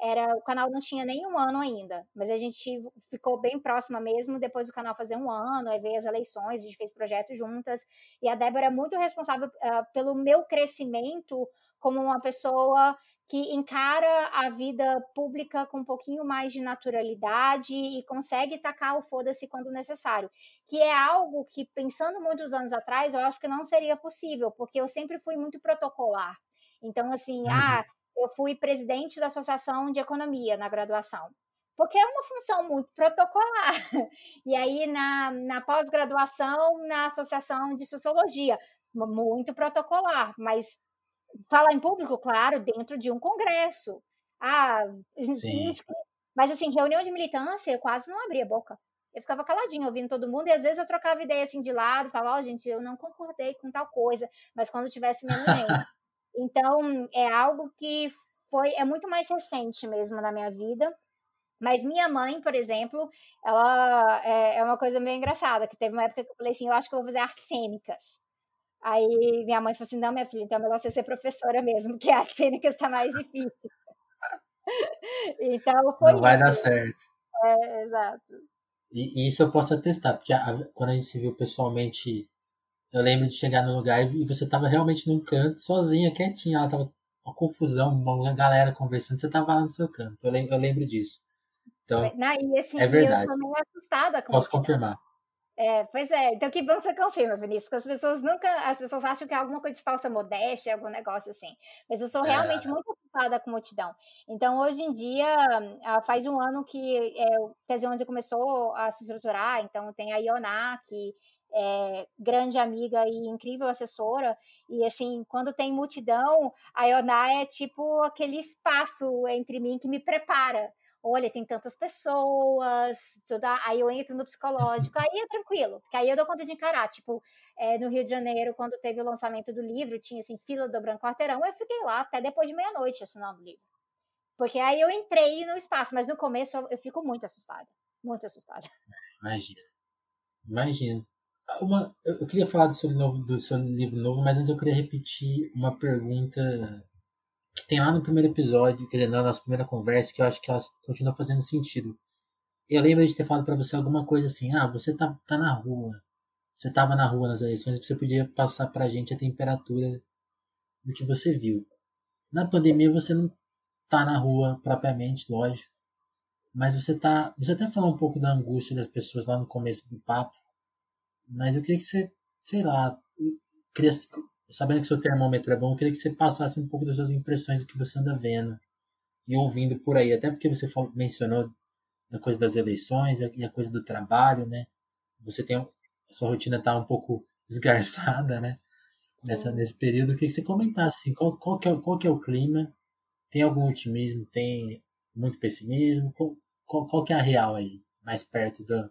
era o canal não tinha nem um ano ainda, mas a gente ficou bem próxima mesmo depois do canal fazer um ano, aí veio as eleições, a gente fez projetos juntas, e a Débora é muito responsável uh, pelo meu crescimento como uma pessoa que encara a vida pública com um pouquinho mais de naturalidade e consegue tacar o foda-se quando necessário, que é algo que, pensando muitos anos atrás, eu acho que não seria possível, porque eu sempre fui muito protocolar. Então, assim, uhum. ah, eu fui presidente da Associação de Economia na graduação, porque é uma função muito protocolar. E aí, na, na pós-graduação, na Associação de Sociologia, muito protocolar, mas falar em público, claro, dentro de um congresso. Ah, Sim. mas assim, reunião de militância, eu quase não abria a boca. Eu ficava caladinho, ouvindo todo mundo, e às vezes eu trocava ideia assim de lado, falava, ó, oh, gente, eu não concordei com tal coisa, mas quando tivesse menos gente. Então, é algo que foi é muito mais recente mesmo na minha vida. Mas minha mãe, por exemplo, ela é, é uma coisa meio engraçada, que teve uma época que eu falei assim, eu acho que eu vou fazer artes cênicas. Aí minha mãe falou assim, não, minha filha, então é melhor você ser professora mesmo, que artes cênicas está mais difícil. então foi Não vai dar certo. É, exato. E, isso eu posso atestar, porque a, quando a gente se viu pessoalmente eu lembro de chegar no lugar e você tava realmente num canto, sozinha, quietinha. Ela tava uma confusão, uma galera conversando, você tava lá no seu canto. Eu lembro, eu lembro disso. Então, e assim, é verdade. eu sou meio assustada com Posso confirmar. É, pois é, então que bom que você confirma, Vinícius, que as pessoas nunca, as pessoas acham que é alguma coisa de falsa modéstia, algum negócio assim, mas eu sou realmente é. muito assustada com multidão. Então, hoje em dia, ah, faz um ano que é, o Tese 11 começou a se estruturar, então tem a Ioná, que é, grande amiga e incrível assessora. E assim, quando tem multidão, a Ioná é tipo aquele espaço entre mim que me prepara. Olha, tem tantas pessoas, tudo, aí eu entro no psicológico, aí é tranquilo, porque aí eu dou conta de encarar. Tipo, é, no Rio de Janeiro, quando teve o lançamento do livro, tinha assim, fila do Branco Quarteirão, eu fiquei lá até depois de meia-noite assinando o livro. Porque aí eu entrei no espaço, mas no começo eu, eu fico muito assustada. Muito assustada. Imagina. Imagina. Uma, eu queria falar do seu, novo, do seu livro novo, mas antes eu queria repetir uma pergunta que tem lá no primeiro episódio, quer dizer, na nossa primeira conversa, que eu acho que ela continua fazendo sentido. Eu lembro de ter falado para você alguma coisa assim: ah, você tá, tá na rua, você tava na rua nas eleições, você podia passar pra gente a temperatura do que você viu. Na pandemia você não tá na rua propriamente, lógico, mas você tá, você até falou um pouco da angústia das pessoas lá no começo do papo, mas eu queria que você, sei lá, queria, sabendo que seu termômetro é bom, eu queria que você passasse um pouco das suas impressões do que você anda vendo e ouvindo por aí, até porque você falou, mencionou da coisa das eleições e a coisa do trabalho, né? Você tem a sua rotina tá um pouco esgarçada, né? Nessa, nesse período, eu queria que você comentasse assim, qual, qual, que é, qual que é o clima, tem algum otimismo, tem muito pessimismo, qual, qual, qual que é a real aí, mais perto da,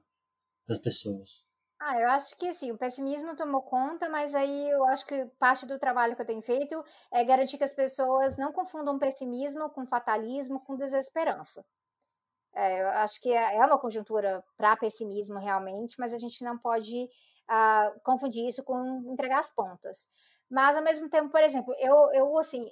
das pessoas? Ah, eu acho que sim, o pessimismo tomou conta, mas aí eu acho que parte do trabalho que eu tenho feito é garantir que as pessoas não confundam pessimismo com fatalismo, com desesperança. É, eu acho que é, é uma conjuntura para pessimismo realmente, mas a gente não pode uh, confundir isso com entregar as pontas. Mas, ao mesmo tempo, por exemplo, eu, eu assim,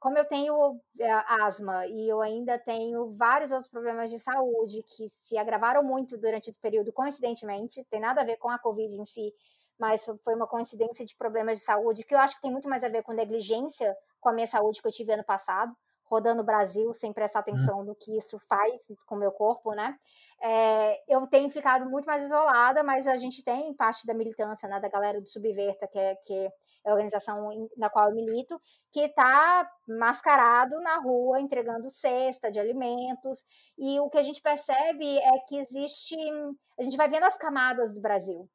como eu tenho é, asma e eu ainda tenho vários outros problemas de saúde que se agravaram muito durante esse período, coincidentemente, tem nada a ver com a Covid em si, mas foi uma coincidência de problemas de saúde que eu acho que tem muito mais a ver com negligência com a minha saúde que eu tive ano passado, rodando o Brasil sem prestar hum. atenção no que isso faz com o meu corpo, né? É, eu tenho ficado muito mais isolada, mas a gente tem parte da militância, né, da galera do Subverta, que é, que é a organização na qual eu milito, que está mascarado na rua, entregando cesta de alimentos. E o que a gente percebe é que existe. A gente vai vendo as camadas do Brasil.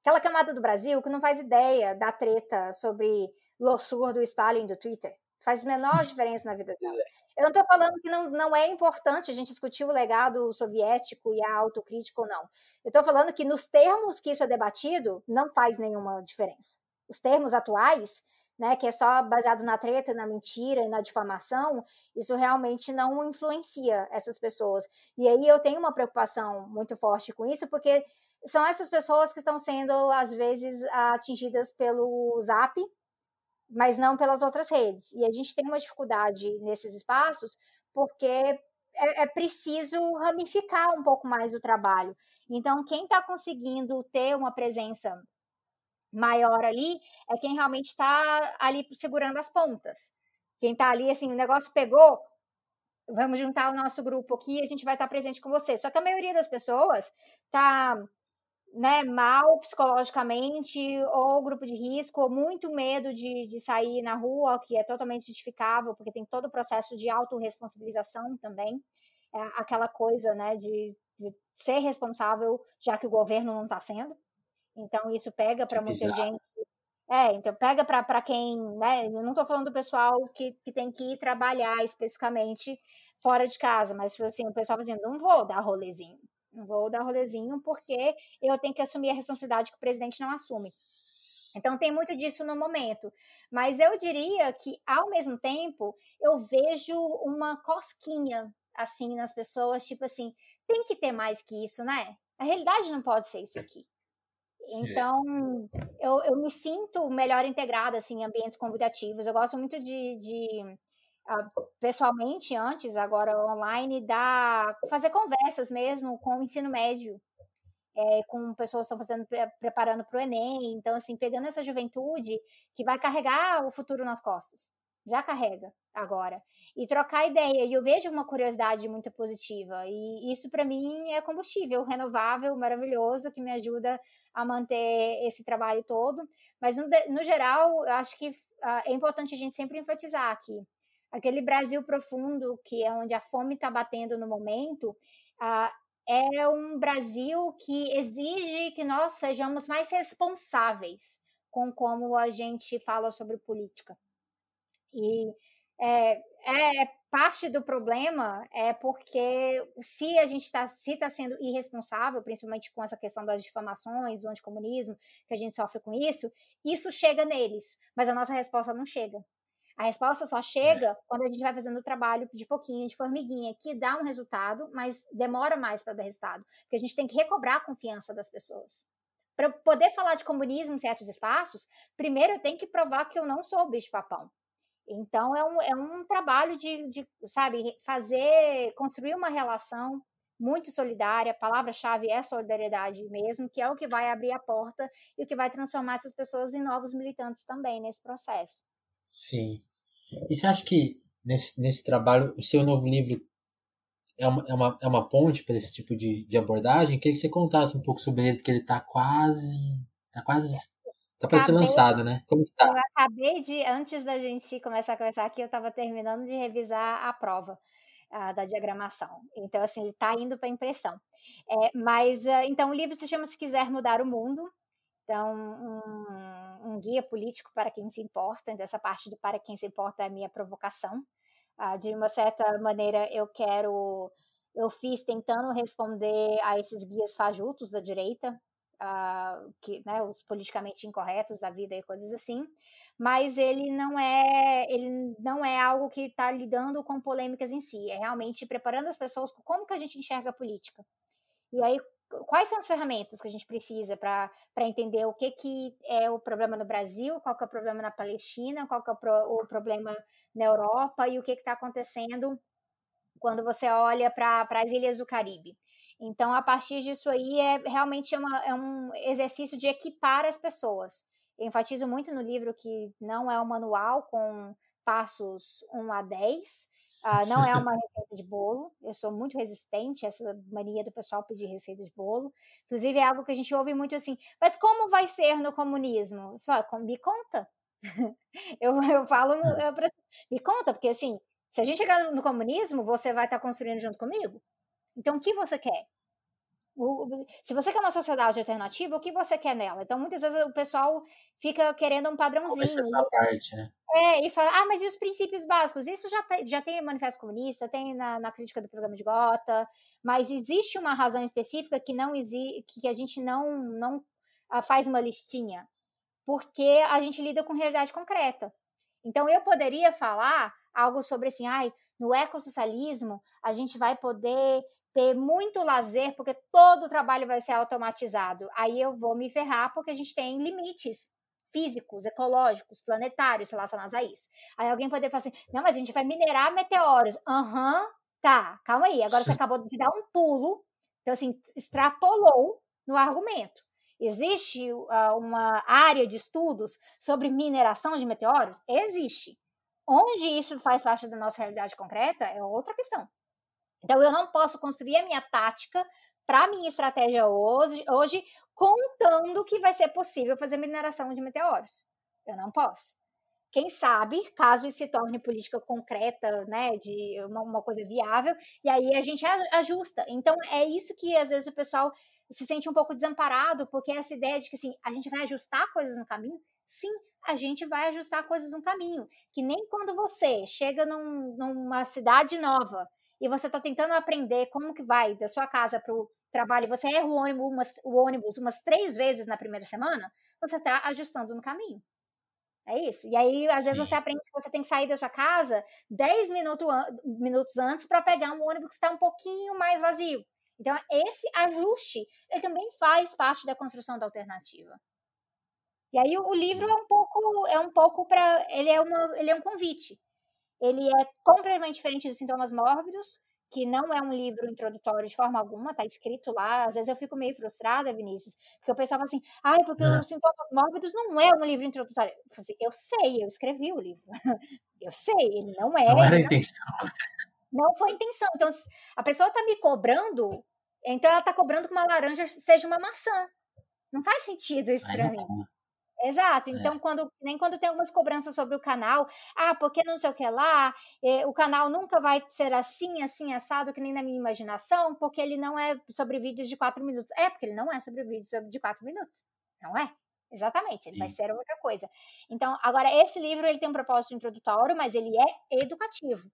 Aquela camada do Brasil que não faz ideia da treta sobre lossur do Stalin do Twitter. Faz menor diferença na vida dela. Eu não estou falando que não, não é importante a gente discutir o legado soviético e a autocrítica ou não. Eu estou falando que nos termos que isso é debatido, não faz nenhuma diferença os termos atuais, né, que é só baseado na treta, na mentira e na difamação, isso realmente não influencia essas pessoas. E aí eu tenho uma preocupação muito forte com isso, porque são essas pessoas que estão sendo, às vezes, atingidas pelo Zap, mas não pelas outras redes. E a gente tem uma dificuldade nesses espaços, porque é, é preciso ramificar um pouco mais o trabalho. Então, quem está conseguindo ter uma presença maior ali é quem realmente está ali segurando as pontas. Quem está ali, assim, o negócio pegou, vamos juntar o nosso grupo aqui, a gente vai estar tá presente com você. Só que a maioria das pessoas está né, mal psicologicamente, ou grupo de risco, ou muito medo de, de sair na rua, que é totalmente justificável, porque tem todo o processo de autorresponsabilização também. É aquela coisa né, de, de ser responsável, já que o governo não está sendo. Então, isso pega para muita gente. É, então pega para quem, né? Eu não estou falando do pessoal que, que tem que ir trabalhar especificamente fora de casa, mas assim, o pessoal dizendo, não vou dar rolezinho. Não vou dar rolezinho porque eu tenho que assumir a responsabilidade que o presidente não assume. Então tem muito disso no momento. Mas eu diria que, ao mesmo tempo, eu vejo uma cosquinha assim nas pessoas, tipo assim, tem que ter mais que isso, né? A realidade não pode ser isso aqui. Então, eu, eu me sinto melhor integrada assim, em ambientes convidativos. Eu gosto muito de, de uh, pessoalmente, antes, agora online, dar, fazer conversas mesmo com o ensino médio, é, com pessoas que estão fazendo, preparando para o Enem. Então, assim, pegando essa juventude que vai carregar o futuro nas costas. Já carrega agora. E trocar ideia. E eu vejo uma curiosidade muito positiva. E isso, para mim, é combustível renovável, maravilhoso, que me ajuda a manter esse trabalho todo. Mas, no, geral, eu acho que uh, é importante a gente sempre enfatizar aqui. Aquele Brasil profundo, que é onde a fome está batendo no momento, uh, é um Brasil que exige que nós sejamos mais responsáveis com como a gente fala sobre política. E é, é parte do problema é porque se a gente está se está sendo irresponsável, principalmente com essa questão das difamações, do anticomunismo, que a gente sofre com isso, isso chega neles, mas a nossa resposta não chega. A resposta só chega é. quando a gente vai fazendo o trabalho de pouquinho, de formiguinha, que dá um resultado, mas demora mais para dar resultado. Porque a gente tem que recobrar a confiança das pessoas. Para poder falar de comunismo em certos espaços, primeiro eu tenho que provar que eu não sou o bicho-papão. Então, é um, é um trabalho de, de, sabe, fazer, construir uma relação muito solidária. A palavra-chave é solidariedade mesmo, que é o que vai abrir a porta e o que vai transformar essas pessoas em novos militantes também nesse processo. Sim. E você acha que nesse, nesse trabalho, o seu novo livro é uma, é uma, é uma ponte para esse tipo de, de abordagem? Queria que você contasse um pouco sobre ele, porque ele está quase. Tá quase. Tá para ser lançado, né? Como que tá? Eu acabei de, antes da gente começar a conversar aqui, eu estava terminando de revisar a prova uh, da diagramação. Então, assim, ele está indo para impressão. É, mas, uh, então, o livro se chama Se Quiser Mudar o Mundo. Então, um, um, guia político para quem se importa. Então, essa parte do para quem se importa é a minha provocação. Uh, de uma certa maneira, eu quero. Eu fiz tentando responder a esses guias fajutos da direita, uh, que, né, os politicamente incorretos da vida e coisas assim, mas ele não é ele não é algo que está lidando com polêmicas em si, é realmente preparando as pessoas como que a gente enxerga a política. E aí quais são as ferramentas que a gente precisa para entender o que, que é o problema no Brasil, qual que é o problema na Palestina, qual que é o, pro, o problema na Europa e o que está acontecendo quando você olha para as ilhas do Caribe. Então, a partir disso aí, é realmente é, uma, é um exercício de equipar as pessoas. Eu enfatizo muito no livro que não é um manual com passos 1 a 10, uh, ah, não é uma receita de bolo. Eu sou muito resistente a essa mania do pessoal pedir receita de bolo. Inclusive, é algo que a gente ouve muito assim, mas como vai ser no comunismo? Falo, ah, me conta. eu, eu falo, eu, me conta, porque assim, se a gente chegar no comunismo, você vai estar construindo junto comigo? Então, o que você quer? Se você quer uma sociedade alternativa, o que você quer nela? Então, muitas vezes o pessoal fica querendo um padrãozinho. Essa parte, né? É, e fala, ah, mas e os princípios básicos? Isso já, tem, já tem no Manifesto Comunista, tem na, na crítica do programa de Gota, mas existe uma razão específica que não que a gente não, não ah, faz uma listinha, porque a gente lida com realidade concreta. Então, eu poderia falar algo sobre assim, ai, no ecossocialismo, a gente vai poder ter muito lazer, porque todo o trabalho vai ser automatizado. Aí eu vou me ferrar, porque a gente tem limites físicos, ecológicos, planetários relacionados a isso. Aí alguém poderia falar assim: não, mas a gente vai minerar meteoros. Aham, uhum, tá, calma aí. Agora você acabou de dar um pulo, então, assim, extrapolou no argumento. Existe uh, uma área de estudos sobre mineração de meteoros? Existe. Onde isso faz parte da nossa realidade concreta é outra questão. Então, eu não posso construir a minha tática para a minha estratégia hoje, hoje, contando que vai ser possível fazer mineração de meteoros. Eu não posso. Quem sabe, caso isso se torne política concreta, né, de uma, uma coisa viável, e aí a gente ajusta. Então, é isso que às vezes o pessoal se sente um pouco desamparado, porque essa ideia de que assim, a gente vai ajustar coisas no caminho, sim, a gente vai ajustar coisas no caminho. Que nem quando você chega num, numa cidade nova e você está tentando aprender como que vai da sua casa para o trabalho, você erra o ônibus, umas, o ônibus umas três vezes na primeira semana, você está ajustando no caminho. É isso. E aí, às Sim. vezes, você aprende que você tem que sair da sua casa 10 minutos, minutos antes para pegar um ônibus que está um pouquinho mais vazio. Então, esse ajuste, ele também faz parte da construção da alternativa. E aí, o livro é um pouco, é um pouco para, ele é uma, ele é um convite ele é completamente diferente dos sintomas mórbidos, que não é um livro introdutório de forma alguma, tá escrito lá. Às vezes eu fico meio frustrada, Vinícius, porque eu pensava assim, ai, porque é. os sintomas mórbidos não é um livro introdutório. Eu, assim, eu sei, eu escrevi o livro. eu sei, ele não é. Não era a intenção. Não, não foi a intenção. Então, a pessoa tá me cobrando, então ela tá cobrando que uma laranja seja uma maçã. Não faz sentido isso para mim. Exato. É. Então, é. quando nem quando tem algumas cobranças sobre o canal, ah, porque não sei o que lá, eh, o canal nunca vai ser assim, assim, assado, que nem na minha imaginação, porque ele não é sobre vídeos de quatro minutos. É, porque ele não é sobre vídeos de quatro minutos. Não é? Exatamente, ele Sim. vai ser outra coisa. Então, agora, esse livro ele tem um propósito introdutório, mas ele é educativo.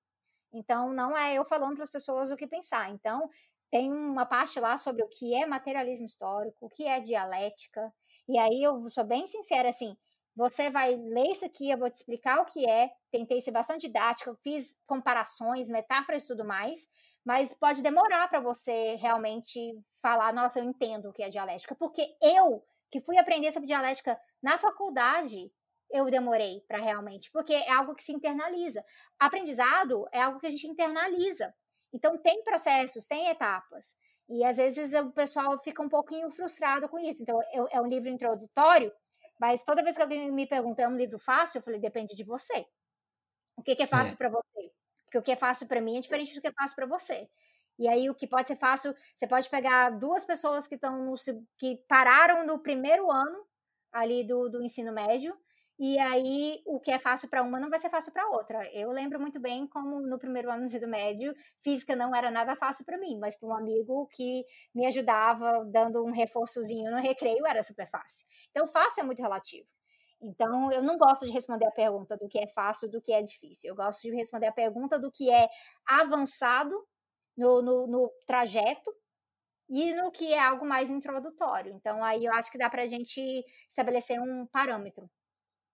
Então, não é eu falando para as pessoas o que pensar. Então, tem uma parte lá sobre o que é materialismo histórico, o que é dialética, e aí eu sou bem sincera, assim, você vai ler isso aqui, eu vou te explicar o que é. Tentei ser bastante didática, fiz comparações, metáforas e tudo mais, mas pode demorar para você realmente falar, nossa, eu entendo o que é dialética, porque eu, que fui aprender sobre dialética na faculdade, eu demorei para realmente, porque é algo que se internaliza. Aprendizado é algo que a gente internaliza. Então tem processos, tem etapas. E às vezes o pessoal fica um pouquinho frustrado com isso. Então, é um livro introdutório, Mas toda vez que alguém me pergunta, é um livro fácil? Eu falei, depende de você. O que, que é fácil para você? Porque o que é fácil para mim é diferente do que é fácil para você. E aí o que pode ser fácil, você pode pegar duas pessoas que estão no, que pararam no primeiro ano ali do, do ensino médio e aí, o que é fácil para uma não vai ser fácil para outra. Eu lembro muito bem como no primeiro ano do ensino médio, física não era nada fácil para mim, mas para um amigo que me ajudava dando um reforçozinho no recreio era super fácil. Então, fácil é muito relativo. Então, eu não gosto de responder a pergunta do que é fácil, do que é difícil. Eu gosto de responder a pergunta do que é avançado no, no, no trajeto e no que é algo mais introdutório. Então, aí eu acho que dá para a gente estabelecer um parâmetro.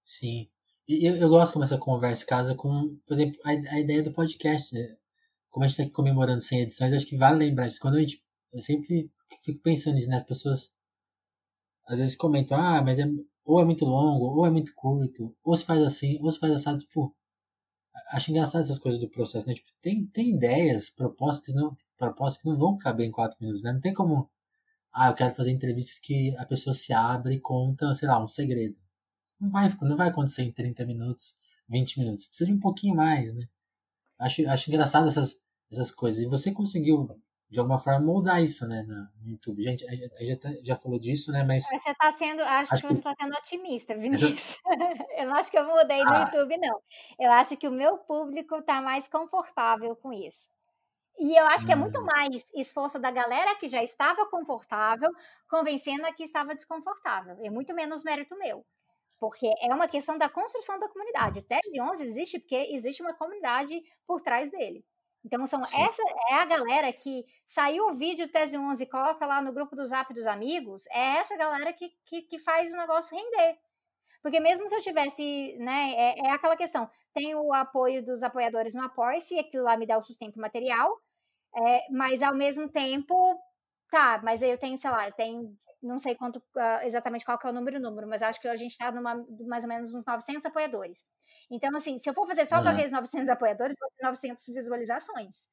Sim. E eu, eu gosto como essa conversa casa com, por exemplo, a, a ideia do podcast. Né? Como a gente está comemorando 100 edições, acho que vale lembrar isso. Quando a gente. Eu sempre fico pensando nisso, né? As pessoas às vezes comentam, ah, mas é, ou é muito longo, ou é muito curto, ou se faz assim, ou se faz assim, tipo. Acho engraçado essas coisas do processo, né? Tipo, tem, tem ideias, propostas que, não, propostas que não vão caber em quatro minutos, né? Não tem como. Ah, eu quero fazer entrevistas que a pessoa se abre e conta, sei lá, um segredo não vai, não vai acontecer em 30 minutos, 20 minutos. Precisa de um pouquinho mais, né? Acho, acho engraçado essas, essas coisas. E você conseguiu, de alguma forma, moldar isso, né, no YouTube. Gente, a gente já, tá, já falou disso, né, mas... Você está sendo, acho, acho que, que você está sendo otimista, Vinícius. eu não acho que eu mudei no ah. YouTube, não. Eu acho que o meu público está mais confortável com isso. E eu acho que é muito hum. mais esforço da galera que já estava confortável, convencendo a que estava desconfortável. É muito menos mérito meu porque é uma questão da construção da comunidade. O TED 11 existe porque existe uma comunidade por trás dele. Então, são essa é a galera que saiu o vídeo Tese 11 e coloca lá no grupo do Zap dos amigos, é essa galera que, que, que faz o negócio render. Porque mesmo se eu tivesse, né, é, é aquela questão, tem o apoio dos apoiadores no Apoia-se, e aquilo lá me dá o sustento material, é, mas ao mesmo tempo, tá, mas eu tenho, sei lá, eu tenho não sei quanto uh, exatamente qual que é o número número, mas acho que a gente está numa mais ou menos uns 900 apoiadores. Então, assim, se eu for fazer só uhum. para aqueles 900 apoiadores, vou ter 900 visualizações.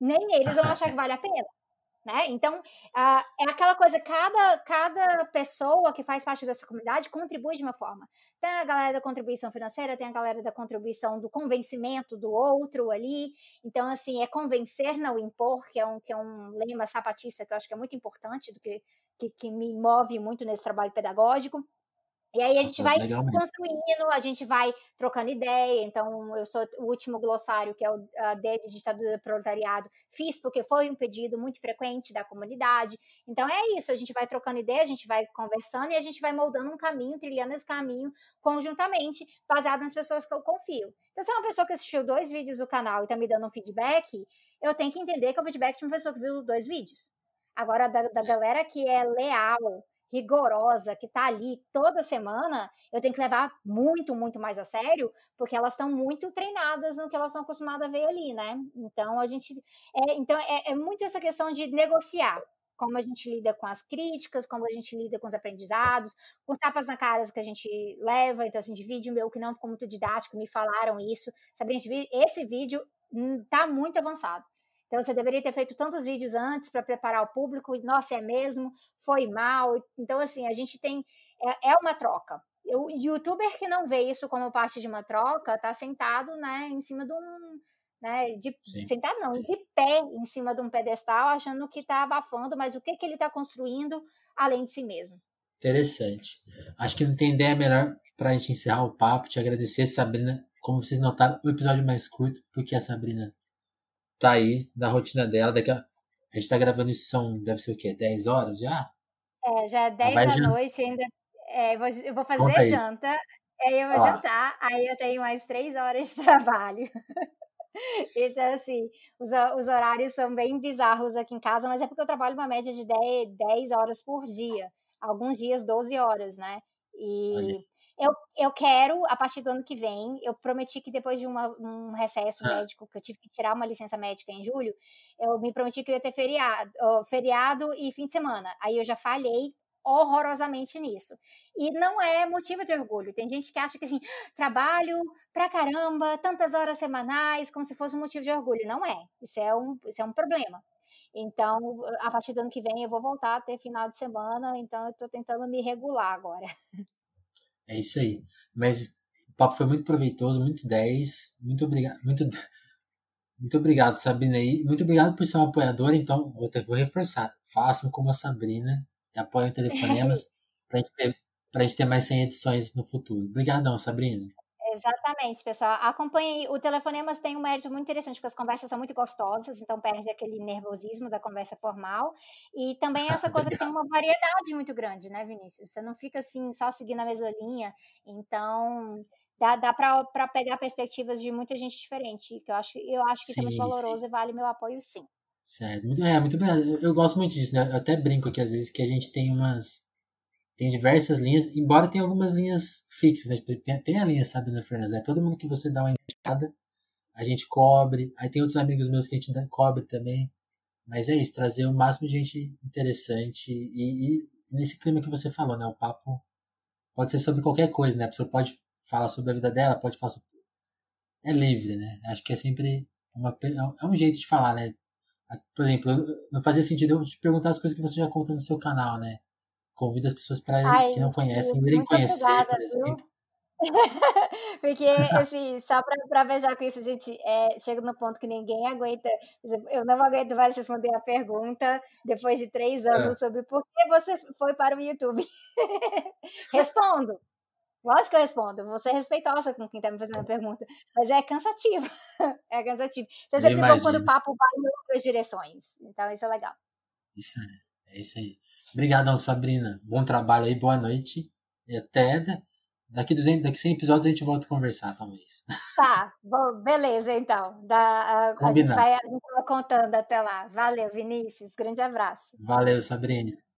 Nem eles vão achar que vale a pena. Né? Então, uh, é aquela coisa, cada, cada pessoa que faz parte dessa comunidade contribui de uma forma. Tem a galera da contribuição financeira, tem a galera da contribuição do convencimento do outro ali. Então, assim, é convencer, não impor, que é um, que é um lema sapatista que eu acho que é muito importante, do que, que, que me move muito nesse trabalho pedagógico. E aí a gente vai construindo, a gente vai trocando ideia. Então, eu sou o último glossário, que é o D de ditadura do proletariado, fiz porque foi um pedido muito frequente da comunidade. Então, é isso, a gente vai trocando ideia, a gente vai conversando e a gente vai moldando um caminho, trilhando esse caminho conjuntamente, baseado nas pessoas que eu confio. Então, se é uma pessoa que assistiu dois vídeos do canal e está me dando um feedback, eu tenho que entender que é o feedback de uma pessoa que viu dois vídeos. Agora, da, da galera que é leal, rigorosa, que está ali toda semana, eu tenho que levar muito, muito mais a sério, porque elas estão muito treinadas no que elas estão acostumadas a ver ali, né? Então a gente. É, então é, é muito essa questão de negociar como a gente lida com as críticas, como a gente lida com os aprendizados, com tapas na cara que a gente leva. Então, assim, de vídeo meu que não ficou muito didático, me falaram isso. Sabrina, esse vídeo tá muito avançado. Então você deveria ter feito tantos vídeos antes para preparar o público, e nossa, é mesmo, foi mal. Então, assim, a gente tem. É, é uma troca. O youtuber que não vê isso como parte de uma troca, tá sentado, né, em cima de um. Né, de, sentado não, de pé em cima de um pedestal, achando que está abafando, mas o que, que ele está construindo além de si mesmo. Interessante. Acho que não tem ideia melhor para a gente encerrar o papo, te agradecer, Sabrina. Como vocês notaram, o episódio mais curto, porque a Sabrina tá aí na rotina dela. Daqui a, a gente tá gravando isso, são, deve ser o quê? 10 horas já? É, já é 10 da noite ainda. É, eu vou fazer janta, aí eu vou ah. jantar, aí eu tenho mais 3 horas de trabalho. então, assim, os, os horários são bem bizarros aqui em casa, mas é porque eu trabalho uma média de 10, 10 horas por dia. Alguns dias 12 horas, né? E eu, eu quero, a partir do ano que vem, eu prometi que depois de uma, um recesso médico, que eu tive que tirar uma licença médica em julho, eu me prometi que eu ia ter feriado, feriado e fim de semana. Aí eu já falhei horrorosamente nisso. E não é motivo de orgulho. Tem gente que acha que assim, trabalho pra caramba, tantas horas semanais, como se fosse um motivo de orgulho. Não é. Isso é um, isso é um problema. Então, a partir do ano que vem, eu vou voltar a ter final de semana, então eu tô tentando me regular agora. É isso aí. Mas o papo foi muito proveitoso, muito 10. Muito obrigado. Muito, muito obrigado, Sabrina. E muito obrigado por ser uma apoiadora. Então, vou, ter, vou reforçar. Façam como a Sabrina e apoiem telefonemas gente ter para a gente ter mais 100 edições no futuro. Obrigadão, Sabrina. Exatamente, pessoal. Acompanhe. O Telefonemas tem um mérito muito interessante, porque as conversas são muito gostosas, então perde aquele nervosismo da conversa formal. E também essa coisa que tem uma variedade muito grande, né, Vinícius? Você não fica assim, só seguindo a mesma linha. Então, dá, dá para pegar perspectivas de muita gente diferente. Que eu acho, eu acho que sim, é muito valoroso sim. e vale meu apoio, sim. Certo. Muito, é, muito obrigado. Eu, eu gosto muito disso, né? Eu até brinco aqui, às vezes, que a gente tem umas tem diversas linhas, embora tenha algumas linhas fixas, né? Tipo, tem, tem a linha Sabrina Fernandes, né? Todo mundo que você dá uma indicada, a gente cobre. Aí tem outros amigos meus que a gente cobre também. Mas é isso, trazer o máximo de gente interessante e, e, nesse clima que você falou, né? O papo pode ser sobre qualquer coisa, né? A pessoa pode falar sobre a vida dela, pode falar sobre... É livre, né? Acho que é sempre uma, é um jeito de falar, né? Por exemplo, não fazia sentido eu te perguntar as coisas que você já conta no seu canal, né? Convido as pessoas para que não conhecem irem conhecer, obrigada, por exemplo. Porque, assim, só para beijar com isso, a gente é, chega no ponto que ninguém aguenta. Eu não aguento mais responder a pergunta depois de três anos é. sobre por que você foi para o YouTube. Respondo. Lógico que eu respondo. Vou ser respeitosa com quem está me fazendo a pergunta. Mas é cansativo. é cansativo. Então, sempre bom quando o papo vai em outras direções. Então, isso é legal. Isso é, é isso aí. Obrigadão, Sabrina. Bom trabalho aí, boa noite. E até daqui, 200, daqui 100 episódios a gente volta a conversar, talvez. Tá, bom, beleza, então. Da, a, a, gente vai, a gente vai contando até lá. Valeu, Vinícius. Grande abraço. Valeu, Sabrina.